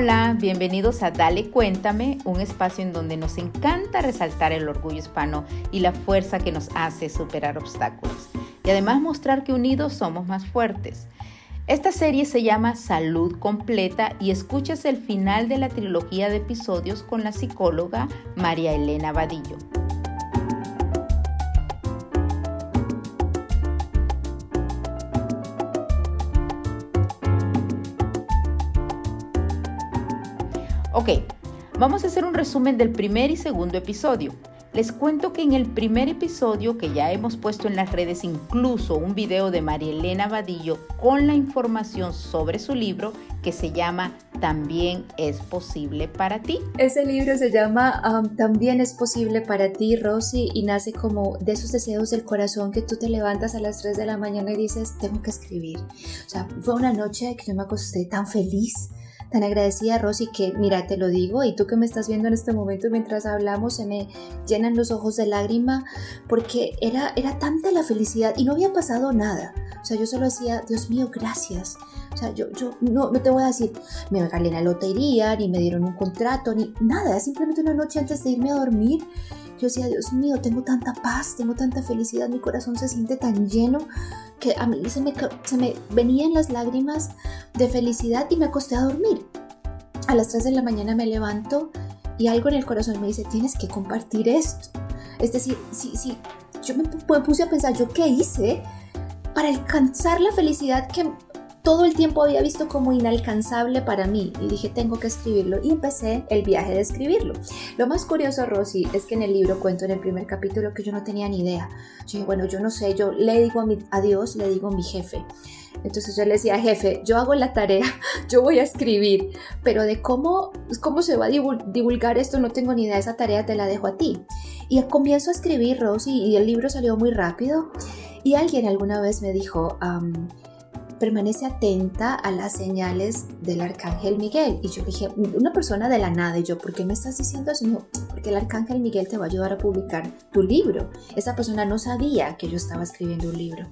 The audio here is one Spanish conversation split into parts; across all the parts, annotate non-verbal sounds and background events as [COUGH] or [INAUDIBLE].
Hola, bienvenidos a Dale Cuéntame, un espacio en donde nos encanta resaltar el orgullo hispano y la fuerza que nos hace superar obstáculos y además mostrar que unidos somos más fuertes. Esta serie se llama Salud Completa y escuchas el final de la trilogía de episodios con la psicóloga María Elena Vadillo. Ok, vamos a hacer un resumen del primer y segundo episodio. Les cuento que en el primer episodio, que ya hemos puesto en las redes incluso un video de María Elena Vadillo con la información sobre su libro que se llama También es posible para ti. Ese libro se llama um, También es posible para ti, Rosy, y nace como de esos deseos del corazón que tú te levantas a las 3 de la mañana y dices, tengo que escribir. O sea, fue una noche que yo me acosté tan feliz tan agradecida, Rosy, que mira, te lo digo, y tú que me estás viendo en este momento mientras hablamos, se me llenan los ojos de lágrima, porque era, era tanta la felicidad y no había pasado nada. O sea, yo solo decía, Dios mío, gracias. O sea, yo, yo no, no te voy a decir, me gané la lotería, ni me dieron un contrato, ni nada. Simplemente una noche antes de irme a dormir, yo decía, Dios mío, tengo tanta paz, tengo tanta felicidad, mi corazón se siente tan lleno que a mí se me, se me venían las lágrimas de felicidad y me acosté a dormir. A las 3 de la mañana me levanto y algo en el corazón me dice, tienes que compartir esto. Es decir, si, si yo me puse a pensar, ¿yo qué hice para alcanzar la felicidad que todo el tiempo había visto como inalcanzable para mí y dije tengo que escribirlo y empecé el viaje de escribirlo. Lo más curioso, Rosy, es que en el libro cuento en el primer capítulo que yo no tenía ni idea. Yo dije, bueno, yo no sé, yo le digo a, mi, Dios, le digo a mi jefe. Entonces yo le decía, jefe, yo hago la tarea, [LAUGHS] yo voy a escribir, pero de cómo, cómo se va a divulgar esto no tengo ni idea, esa tarea te la dejo a ti. Y comienzo a escribir, Rosy, y el libro salió muy rápido. Y alguien alguna vez me dijo, permanece atenta a las señales del arcángel Miguel. Y yo dije, una persona de la nada, y yo, ¿por qué me estás diciendo eso? No, porque el arcángel Miguel te va a ayudar a publicar tu libro. Esa persona no sabía que yo estaba escribiendo un libro.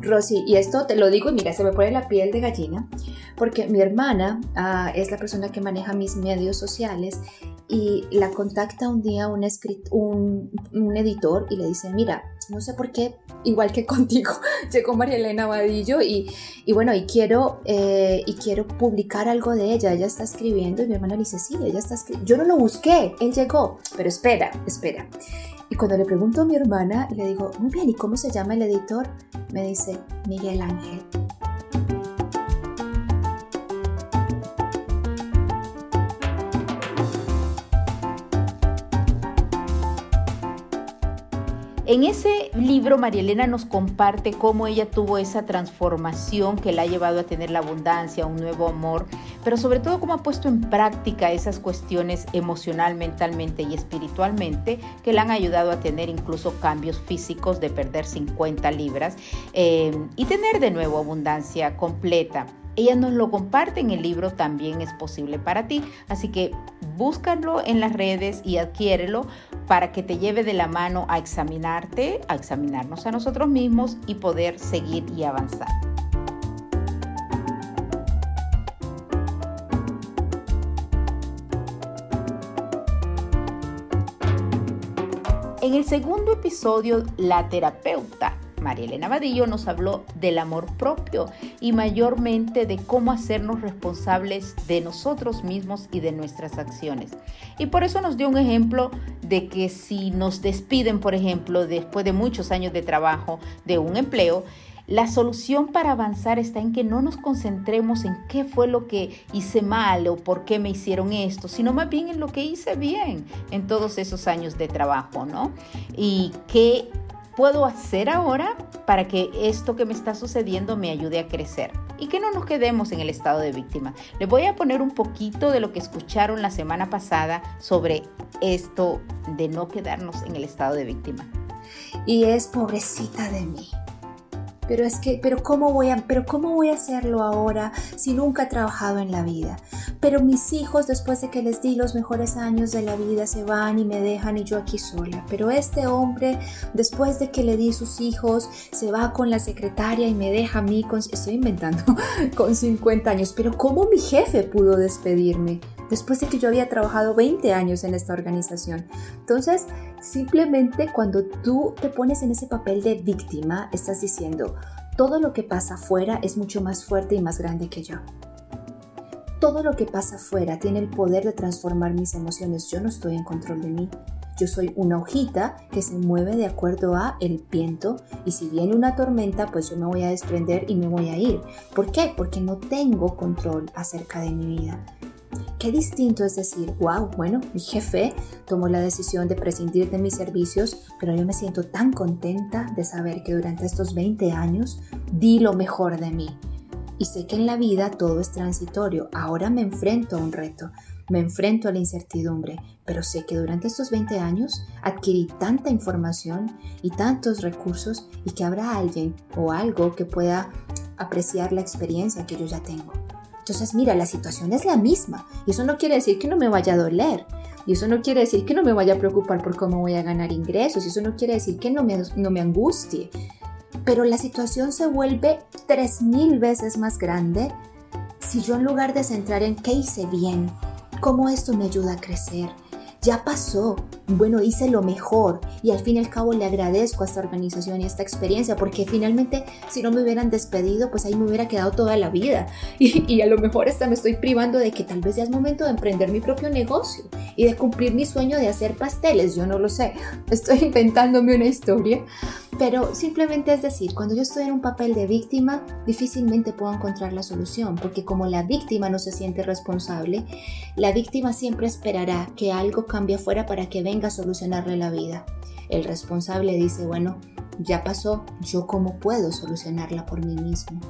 Rosy, y esto te lo digo y mira, se me pone la piel de gallina, porque mi hermana ah, es la persona que maneja mis medios sociales y la contacta un día un, un, un editor y le dice, mira, no sé por qué, igual que [LAUGHS] contigo, llegó María Elena Vadillo y, y bueno, y quiero, eh, y quiero publicar algo de ella, ella está escribiendo y mi hermana le dice, sí, ella está escribiendo, yo no lo busqué, él llegó, pero espera, espera. Y cuando le pregunto a mi hermana, le digo, muy bien, ¿y cómo se llama el editor? Me dice, Miguel Ángel. En ese libro, María Elena nos comparte cómo ella tuvo esa transformación que la ha llevado a tener la abundancia, un nuevo amor, pero sobre todo cómo ha puesto en práctica esas cuestiones emocional, mentalmente y espiritualmente que la han ayudado a tener incluso cambios físicos de perder 50 libras eh, y tener de nuevo abundancia completa. Ella nos lo comparte en el libro También es posible para ti. Así que búscalo en las redes y adquiérelo para que te lleve de la mano a examinarte, a examinarnos a nosotros mismos y poder seguir y avanzar. En el segundo episodio, la terapeuta María Elena Vadillo nos habló del amor propio y mayormente de cómo hacernos responsables de nosotros mismos y de nuestras acciones. Y por eso nos dio un ejemplo de que si nos despiden, por ejemplo, después de muchos años de trabajo de un empleo, la solución para avanzar está en que no nos concentremos en qué fue lo que hice mal o por qué me hicieron esto, sino más bien en lo que hice bien en todos esos años de trabajo, ¿no? Y qué puedo hacer ahora para que esto que me está sucediendo me ayude a crecer? Y que no nos quedemos en el estado de víctima. Les voy a poner un poquito de lo que escucharon la semana pasada sobre esto de no quedarnos en el estado de víctima. Y es pobrecita de mí. Pero es que, pero cómo voy a, pero cómo voy a hacerlo ahora si nunca he trabajado en la vida. Pero mis hijos después de que les di los mejores años de la vida se van y me dejan y yo aquí sola. Pero este hombre después de que le di sus hijos se va con la secretaria y me deja a mí con, estoy inventando, [LAUGHS] con 50 años. Pero cómo mi jefe pudo despedirme después de que yo había trabajado 20 años en esta organización. Entonces, simplemente cuando tú te pones en ese papel de víctima, estás diciendo, todo lo que pasa afuera es mucho más fuerte y más grande que yo. Todo lo que pasa afuera tiene el poder de transformar mis emociones. Yo no estoy en control de mí. Yo soy una hojita que se mueve de acuerdo a el viento y si viene una tormenta, pues yo me voy a desprender y me voy a ir. ¿Por qué? Porque no tengo control acerca de mi vida. Qué distinto es decir, wow, bueno, mi jefe tomó la decisión de prescindir de mis servicios, pero yo me siento tan contenta de saber que durante estos 20 años di lo mejor de mí. Y sé que en la vida todo es transitorio. Ahora me enfrento a un reto, me enfrento a la incertidumbre, pero sé que durante estos 20 años adquirí tanta información y tantos recursos y que habrá alguien o algo que pueda apreciar la experiencia que yo ya tengo. Entonces, mira, la situación es la misma y eso no quiere decir que no me vaya a doler. Y eso no quiere decir que no me vaya a preocupar por cómo voy a ganar ingresos. Y eso no quiere decir que no me, no me angustie. Pero la situación se vuelve tres mil veces más grande si yo en lugar de centrar en qué hice bien, cómo esto me ayuda a crecer, ya pasó, bueno, hice lo mejor. Y al fin y al cabo le agradezco a esta organización y a esta experiencia porque finalmente si no me hubieran despedido, pues ahí me hubiera quedado toda la vida. [LAUGHS] Y, a lo mejor hasta me estoy privando de que tal vez ya es momento de emprender mi propio negocio y de cumplir mi sueño de hacer pasteles, yo no lo sé, [LAUGHS] estoy inventándome una historia, pero simplemente es decir, cuando yo estoy en un papel de víctima, difícilmente puedo encontrar la solución porque como la víctima no se siente responsable, la víctima siempre esperará que algo cambie afuera para que venga a solucionarle la vida. El responsable dice, bueno, ya pasó, yo cómo puedo solucionarla por mí mismo.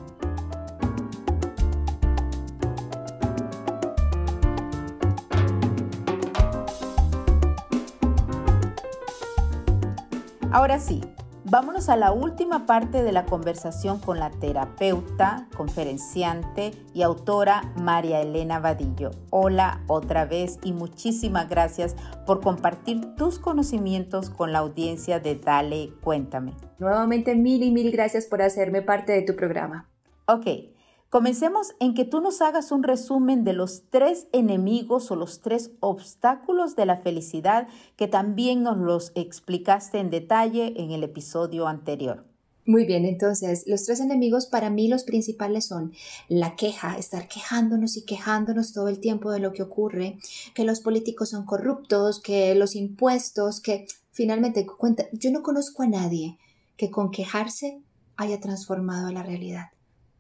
Ahora sí, Vámonos a la última parte de la conversación con la terapeuta, conferenciante y autora María Elena Vadillo. Hola otra vez y muchísimas gracias por compartir tus conocimientos con la audiencia de Dale Cuéntame. Nuevamente mil y mil gracias por hacerme parte de tu programa. Ok, Comencemos en que tú nos hagas un resumen de los tres enemigos o los tres obstáculos de la felicidad que también nos los explicaste en detalle en el episodio anterior. Muy bien, entonces los tres enemigos para mí los principales son la queja, estar quejándonos y quejándonos todo el tiempo de lo que ocurre, que los políticos son corruptos, que los impuestos, que finalmente cuenta, yo no conozco a nadie que con quejarse haya transformado la realidad.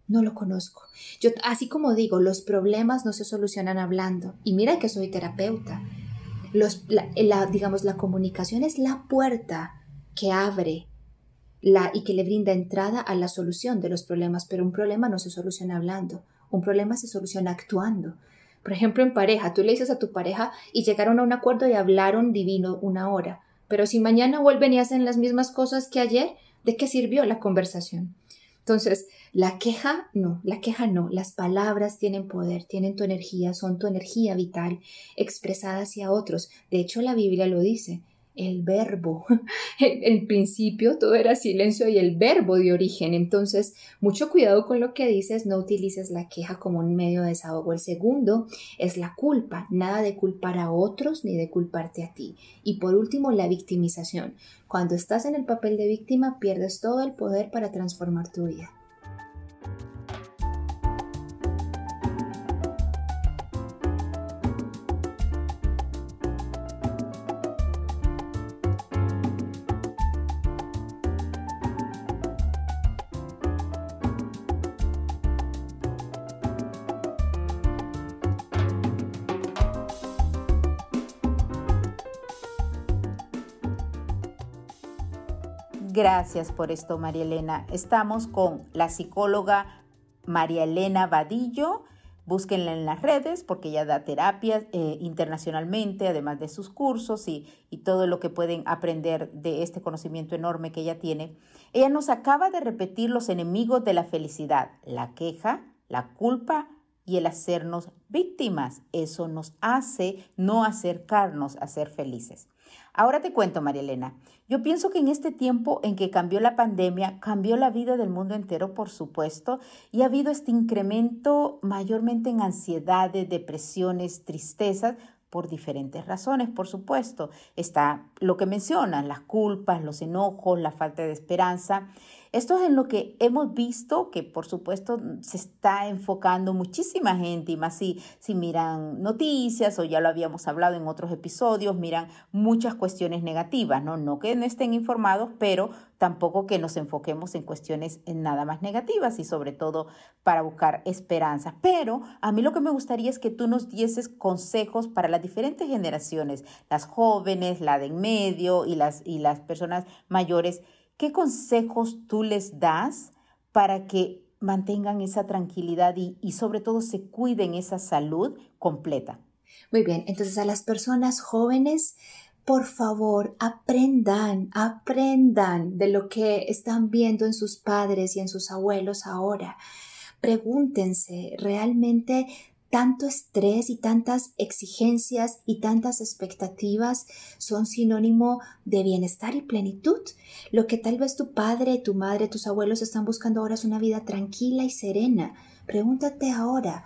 No lo conozco. Yo, así como digo, los problemas no se solucionan hablando. Y mira que soy terapeuta. Los, la, digamos, la comunicación es la puerta que abre y que le brinda entrada a la solución de los problemas, pero un problema no se soluciona hablando. Un problema se soluciona actuando. Por ejemplo, en pareja, tú le dices a tu pareja y llegaron a un acuerdo y hablaron divino una hora. Pero si mañana vuelven y hacen las mismas cosas que ayer, ¿de qué sirvió la conversación? Entonces, la queja, no, la queja no. Las palabras tienen poder, tienen tu energía, son tu energía vital expresada hacia otros. De hecho, la Biblia lo dice. El verbo. [LAUGHS] En principio todo era silencio y el verbo de origen. Entonces, mucho cuidado con lo que dices. No utilices la queja como un medio de desahogo. El segundo es la culpa. Nada de culpar a otros ni de culparte a ti. Y por último, la victimización. Cuando estás en el papel de víctima, pierdes todo el poder para transformar tu vida. Gracias por esto, María Elena. Estamos con la psicóloga María Elena Vadillo Búsquenla en las redes porque ella da terapias eh, internacionalmente, además de sus cursos y, y todo lo que pueden aprender de este conocimiento enorme que ella tiene. Ella nos acaba de repetir los enemigos de la felicidad, la queja, la culpa y el hacernos víctimas. Eso nos hace no acercarnos a ser felices. Ahora te cuento, María Elena. Yo pienso que en este tiempo en que cambió la pandemia, cambió la vida del mundo entero, por supuesto, y ha habido este incremento mayormente en ansiedades, depresiones, tristezas, por diferentes razones, por supuesto. Está lo que mencionan, las culpas, los enojos, la falta de esperanza. Esto es en lo que hemos visto que por supuesto se está enfocando muchísima gente y más si, si miran noticias o ya lo habíamos hablado en otros episodios, miran muchas cuestiones negativas, ¿no? No que no estén informados, pero tampoco que nos enfoquemos en cuestiones nada más negativas y sobre todo para buscar esperanza. Pero a mí lo que me gustaría es que tú nos dieses consejos para las diferentes generaciones, las jóvenes, la de en medio y las, y las personas mayores ¿Qué consejos tú les das para que mantengan esa tranquilidad y, sobre todo se cuiden esa salud completa? Muy bien, entonces a las personas jóvenes, por favor, aprendan, aprendan de lo que están viendo en sus padres y en sus abuelos ahora. Pregúntense, ¿realmente tanto estrés y tantas exigencias y tantas expectativas son sinónimo de bienestar y plenitud. Lo que tal vez tu padre, tu madre, tus abuelos están buscando ahora es una vida tranquila y serena. Pregúntate ahora,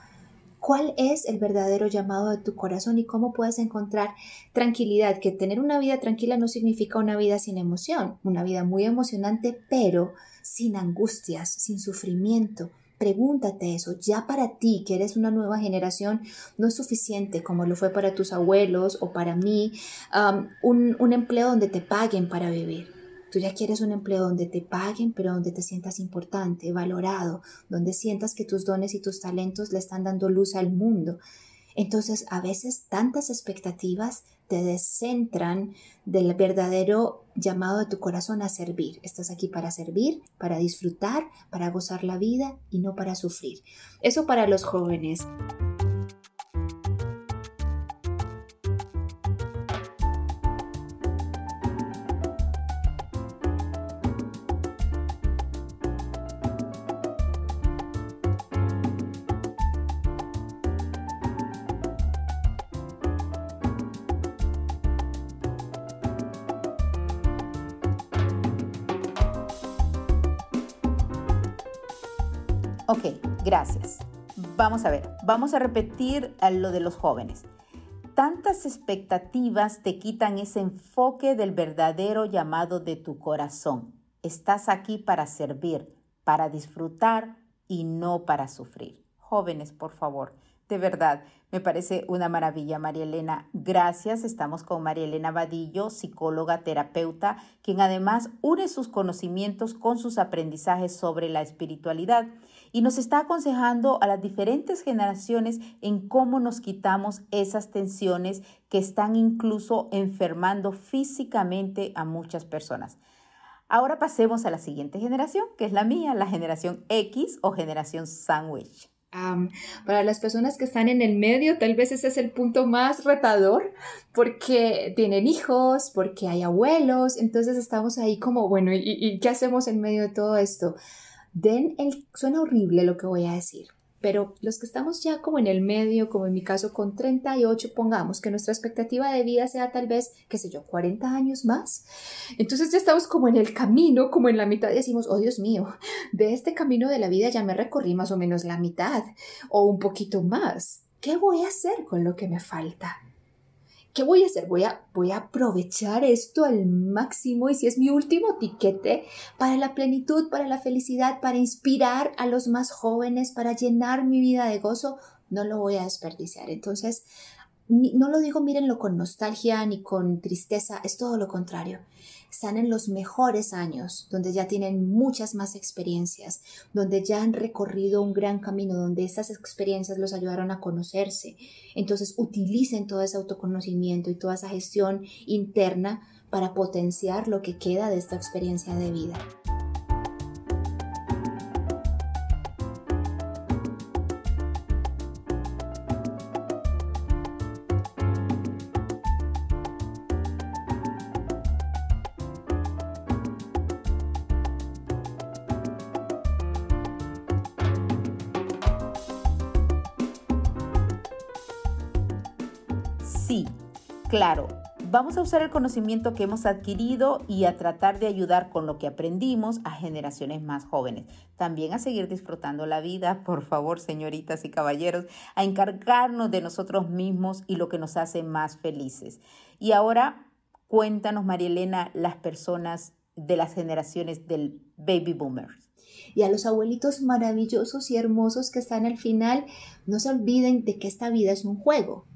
¿cuál es el verdadero llamado de tu corazón y cómo puedes encontrar tranquilidad? Que tener una vida tranquila no significa una vida sin emoción, una vida muy emocionante, pero sin angustias, sin sufrimiento Pregúntate eso, ya para ti, que eres una nueva generación, no es suficiente como lo fue para tus abuelos o para mí, un, un empleo donde te paguen para vivir. Tú ya quieres un empleo donde te paguen, pero donde te sientas importante, valorado, donde sientas que tus dones y tus talentos le están dando luz al mundo. Entonces, a veces tantas expectativas te descentran del verdadero llamado de tu corazón a servir. Estás aquí para servir, para disfrutar, para gozar la vida y no para sufrir. Eso para los jóvenes. Ok, gracias. Vamos a ver, vamos a repetir lo de los jóvenes. Tantas expectativas te quitan ese enfoque del verdadero llamado de tu corazón. Estás aquí para servir, para disfrutar y no para sufrir. Jóvenes, por favor, de verdad, me parece una maravilla, María Elena. Gracias. Estamos con María Elena Vadillo, psicóloga, terapeuta, quien además une sus conocimientos con sus aprendizajes sobre la espiritualidad y nos está aconsejando a las diferentes generaciones en cómo nos quitamos esas tensiones que están incluso enfermando físicamente a muchas personas. Ahora pasemos a la siguiente generación, que es la mía, la generación X o generación sandwich para las personas que están en el medio, tal vez ese es el punto más retador porque tienen hijos, porque hay abuelos, entonces estamos ahí como, bueno, ¿y, qué hacemos en medio de todo esto? Den el, suena horrible lo que voy a decir, pero los que estamos ya como en el medio, como en mi caso con 38, pongamos que nuestra expectativa de vida sea tal vez, qué sé yo, 40 años más. Entonces ya estamos como en el camino, como en la mitad decimos, oh Dios mío, de este camino de la vida ya me recorrí más o menos la mitad o un poquito más. ¿Qué voy a hacer con lo que me falta? ¿Qué voy a hacer? Voy a, voy a aprovechar esto al máximo y si es mi último tiquete para la plenitud, para la felicidad, para inspirar a los más jóvenes, para llenar mi vida de gozo, no lo voy a desperdiciar. Entonces, no lo digo, mírenlo con nostalgia ni con tristeza, es todo lo contrario están en los mejores años, donde ya tienen muchas más experiencias, donde ya han recorrido un gran camino, donde esas experiencias los ayudaron a conocerse. Entonces utilicen todo ese autoconocimiento y toda esa gestión interna para potenciar lo que queda de esta experiencia de vida. Claro, vamos a usar el conocimiento que hemos adquirido y a tratar de ayudar con lo que aprendimos a generaciones más jóvenes. También a seguir disfrutando la vida, por favor, señoritas y caballeros, a encargarnos de nosotros mismos y lo que nos hace más felices. Y ahora, cuéntanos, María Elena, las personas de las generaciones del baby boomers y a los abuelitos maravillosos y hermosos que están al final, no se olviden de que esta vida es un juego.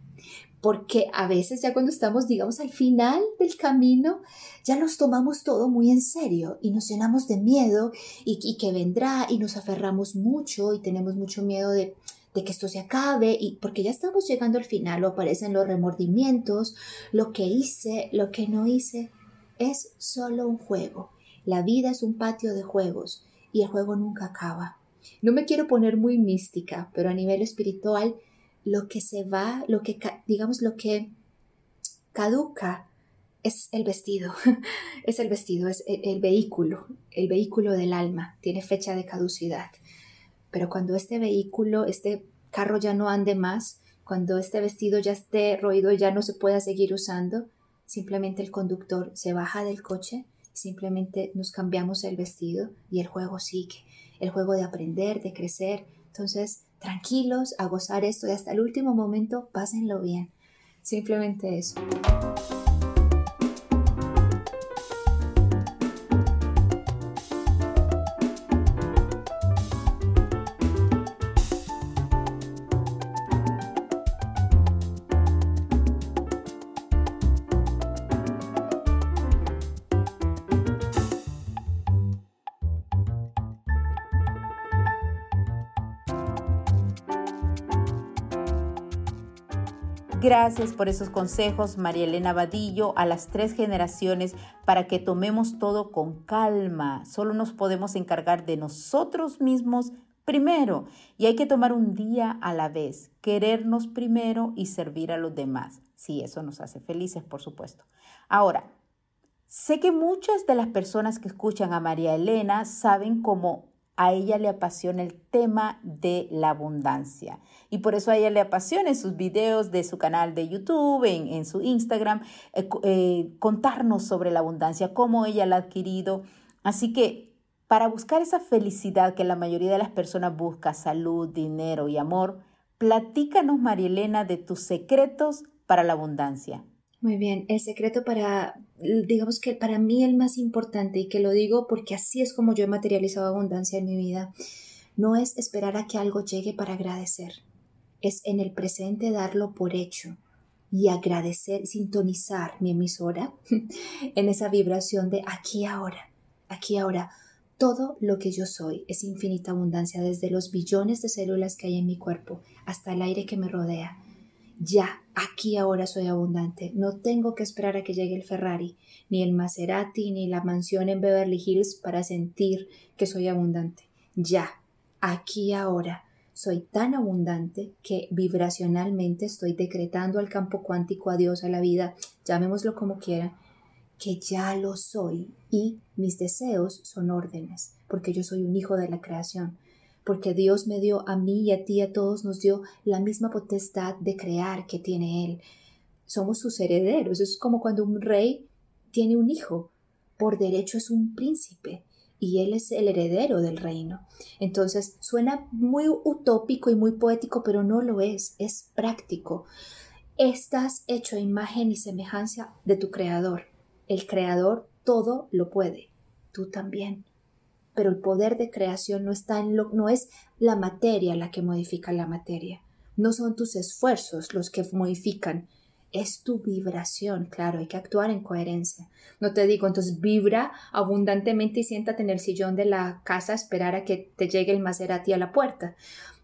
Porque a veces ya cuando estamos, digamos, al final del camino, ya nos tomamos todo muy en serio y nos llenamos de miedo y, que vendrá y nos aferramos mucho y tenemos mucho miedo de, que esto se acabe y porque ya estamos llegando al final o aparecen los remordimientos, lo que hice, lo que no hice, es solo un juego. La vida es un patio de juegos y el juego nunca acaba. No me quiero poner muy mística, pero a nivel espiritual, lo que se va, lo que, digamos, lo que caduca es el vestido, [LAUGHS] es el vestido, es el, vehículo, el vehículo del alma, tiene fecha de caducidad. Pero cuando este vehículo, este carro ya no ande más, cuando este vestido ya esté roído y ya no se pueda seguir usando, simplemente el conductor se baja del coche simplemente nos cambiamos el vestido y el juego sigue, el juego de aprender, de crecer. Entonces, tranquilos, a gozar esto y hasta el último momento, pásenlo bien. Simplemente eso. Gracias por esos consejos, María Elena Vadillo, a las tres generaciones para que tomemos todo con calma. Solo nos podemos encargar de nosotros mismos primero y hay que tomar un día a la vez, querernos primero y servir a los demás. Sí, eso nos hace felices, por supuesto. Ahora, sé que muchas de las personas que escuchan a María Elena saben cómo a ella le apasiona el tema de la abundancia. Y por eso a ella le apasiona en sus videos de su canal de YouTube, en, su Instagram, eh, eh, contarnos sobre la abundancia, cómo ella la ha adquirido. Así que para buscar esa felicidad que la mayoría de las personas busca, salud, dinero y amor, platícanos, Marielena, de tus secretos para la abundancia. Muy bien, el secreto para, digamos que para mí el más importante, y que lo digo porque así es como yo he materializado abundancia en mi vida, no es esperar a que algo llegue para agradecer, es en el presente darlo por hecho y agradecer, sintonizar mi emisora [LAUGHS] en esa vibración de aquí ahora, aquí ahora. Todo lo que yo soy es infinita abundancia, desde los billones de células que hay en mi cuerpo hasta el aire que me rodea ya, aquí ahora soy abundante. No tengo que esperar a que llegue el Ferrari, ni el Maserati, ni la mansión en Beverly Hills para sentir que soy abundante. Ya, aquí ahora soy tan abundante que vibracionalmente estoy decretando al campo cuántico a Dios, a la vida, llamémoslo como quiera, que ya lo soy y mis deseos son órdenes, porque yo soy un hijo de la creación porque Dios me dio a mí y a ti, a todos nos dio la misma potestad de crear que tiene Él. Somos sus herederos. Es como cuando un rey tiene un hijo. Por derecho es un príncipe y él es el heredero del reino. Entonces suena muy utópico y muy poético, pero no lo es, es práctico. Estás hecho a imagen y semejanza de tu creador. El creador todo lo puede, tú también pero el poder de creación no está en lo, no es la materia la que modifica la materia. No son tus esfuerzos los que modifican, es tu vibración, claro, hay que actuar en coherencia. No te digo, entonces vibra abundantemente y siéntate en el sillón de la casa a esperar a que te llegue el Maserati a la puerta.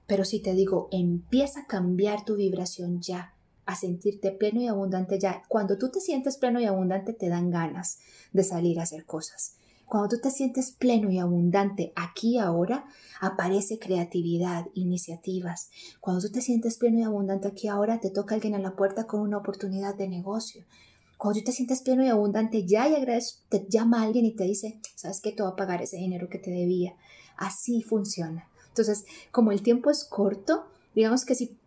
Pero si te digo, empieza a cambiar tu vibración ya, a sentirte pleno y abundante ya. Cuando tú te sientes pleno y abundante, te dan ganas de salir a hacer cosas. Cuando tú te sientes pleno y abundante aquí ahora, aparece creatividad, iniciativas. Cuando tú te sientes pleno y abundante aquí ahora, te toca alguien a la puerta con una oportunidad de negocio. Cuando tú te sientes pleno y abundante ya y agradeces, te llama alguien y te dice, ¿sabes qué? Te va a pagar ese dinero que te debía. Así funciona. Entonces, como el tiempo es corto, digamos que si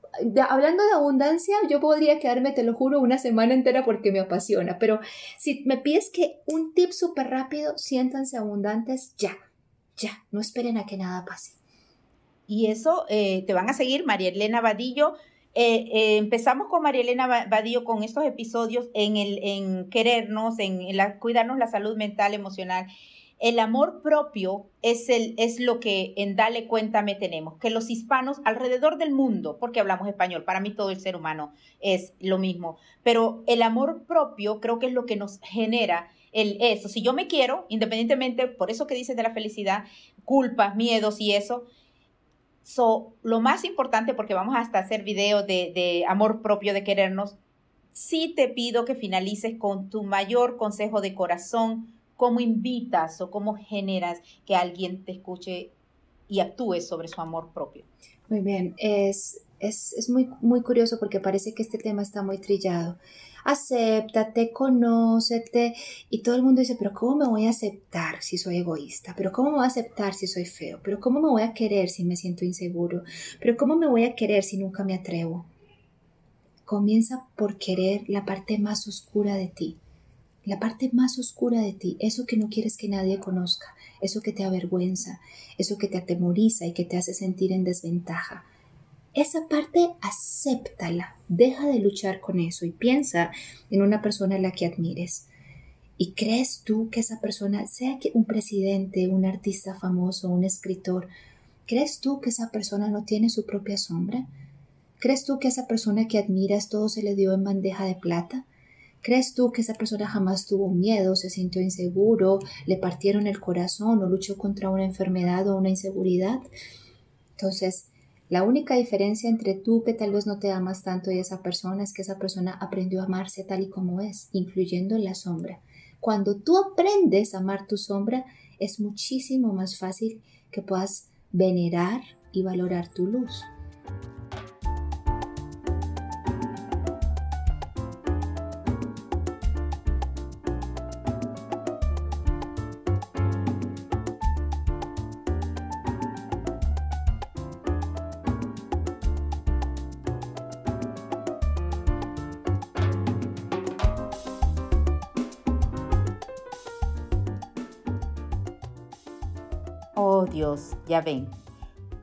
hablando de abundancia, yo podría quedarme, te lo juro, una semana entera porque me apasiona, pero si me pides que un tip súper rápido, siéntanse abundantes ya, ya, no esperen a que nada pase. Y eso eh, te van a seguir, María Elena Vadillo. Eh, eh, empezamos con María Elena Vadillo con estos episodios en, el, en querernos, en, cuidarnos la salud mental, emocional. El amor propio es, el, es lo que en Dale Cuéntame tenemos, que los hispanos alrededor del mundo, porque hablamos español, para mí todo el ser humano es lo mismo, pero el amor propio creo que es lo que nos genera el eso. Si yo me quiero, independientemente, por eso que dices de la felicidad, culpas, miedos y eso, So, lo más importante, porque vamos hasta hacer video de, de amor propio, de querernos, sí te pido que finalices con tu mayor consejo de corazón, cómo invitas o cómo generas que alguien te escuche y actúe sobre su amor propio. Muy bien, es, es, es muy, muy curioso porque parece que este tema está muy trillado acéptate, conócete. Y todo el mundo dice, pero ¿cómo me voy a aceptar si soy egoísta? ¿Pero cómo me voy a aceptar si soy feo? ¿Pero cómo me voy a querer si me siento inseguro? ¿Pero cómo me voy a querer si nunca me atrevo? Comienza por querer la parte más oscura de ti. La parte más oscura de ti, eso que no quieres que nadie conozca, eso que te avergüenza, eso que te atemoriza y que te hace sentir en desventaja esa parte acéptala, deja de luchar con eso y piensa en una persona a la que admires. ¿Y crees tú que esa persona, sea que un presidente, un artista famoso, un escritor, crees tú que esa persona no tiene su propia sombra? ¿Crees tú que esa persona que admiras todo se le dio en bandeja de plata? ¿Crees tú que esa persona jamás tuvo miedo, se sintió inseguro, le partieron el corazón o luchó contra una enfermedad o una inseguridad? Entonces, la única diferencia entre tú que tal vez no te amas tanto y esa persona es que esa persona aprendió a amarse tal y como es, incluyendo la sombra. Cuando tú aprendes a amar tu sombra, es muchísimo más fácil que puedas venerar y valorar tu luz. Ya ven,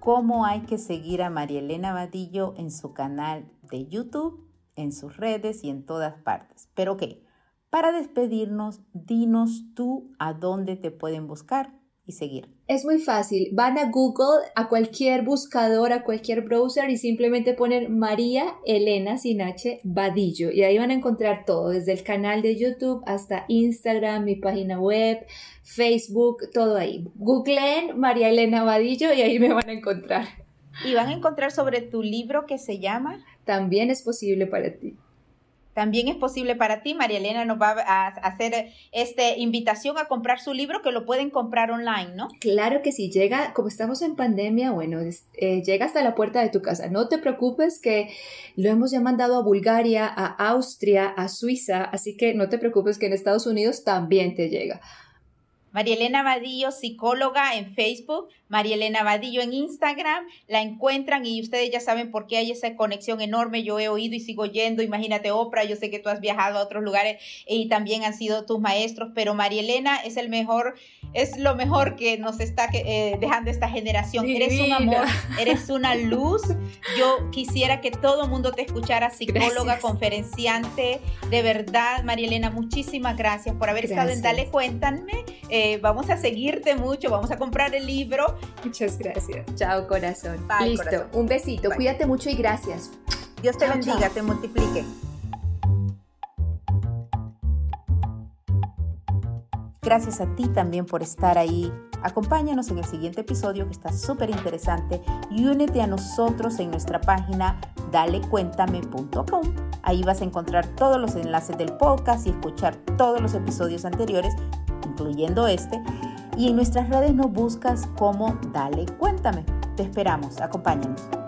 cómo hay que seguir a María Elena Vadillo en su canal de YouTube, en sus redes y en todas partes. Pero qué, para despedirnos, dinos tú a dónde te pueden buscar y seguir. Es muy fácil. Van a Google, a cualquier buscador, a cualquier browser y simplemente ponen María Elena sin H Vadillo. Y ahí van a encontrar todo, desde el canal de YouTube hasta Instagram, mi página web, Facebook, todo ahí. Googleen María Elena Vadillo y ahí me van a encontrar. Y van a encontrar sobre tu libro que se llama También es posible para ti también es posible para ti. María Elena nos va a hacer esta invitación a comprar su libro que lo pueden comprar online, ¿no? Claro que sí, llega, como estamos en pandemia, bueno, eh, llega hasta la puerta de tu casa. No te preocupes que lo hemos ya mandado a Bulgaria, a Austria, a Suiza, así que no te preocupes que en Estados Unidos también te llega. María Elena Vadillo, psicóloga en Facebook, María Elena Vadillo en Instagram, la encuentran y ustedes ya saben por qué hay esa conexión enorme. Yo he oído y sigo yendo, imagínate Oprah, yo sé que tú has viajado a otros lugares y también han sido tus maestros, pero María Elena es el mejor, es lo mejor que nos está eh, dejando esta generación. Eres un amor, eres una luz. Yo quisiera que todo el mundo te escuchara, psicóloga, conferenciante, de verdad, María Elena, muchísimas gracias por haber estado en Dale Cuéntame. Eh, vamos a seguirte mucho, vamos a comprar el libro Muchas gracias. Chao, corazón. Listo. Un besito. Cuídate mucho y gracias. Dios te bendiga, te multiplique. Gracias a ti también por estar ahí. Acompáñanos en el siguiente episodio que está súper interesante y únete a nosotros en nuestra página dalecuéntame.com. Ahí vas a encontrar todos los enlaces del podcast y escuchar todos los episodios anteriores, incluyendo este y en nuestras redes nos buscas como Dale Cuéntame. Te esperamos, acompáñanos.